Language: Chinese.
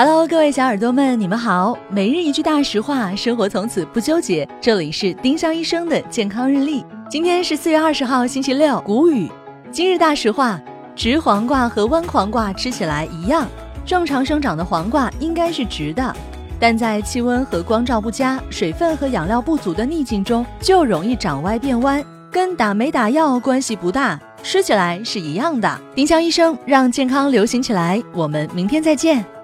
Hello，各位小耳朵们，你们好。每日一句大实话，生活从此不纠结。这里是丁香医生的健康日历。今天是四月二十号，星期六。谷雨。今日大实话：直黄瓜和弯黄瓜吃起来一样。正常生长的黄瓜应该是直的，但在气温和光照不佳、水分和养料不足的逆境中，就容易长歪变弯，跟打没打药关系不大，吃起来是一样的。丁香医生让健康流行起来，我们明天再见。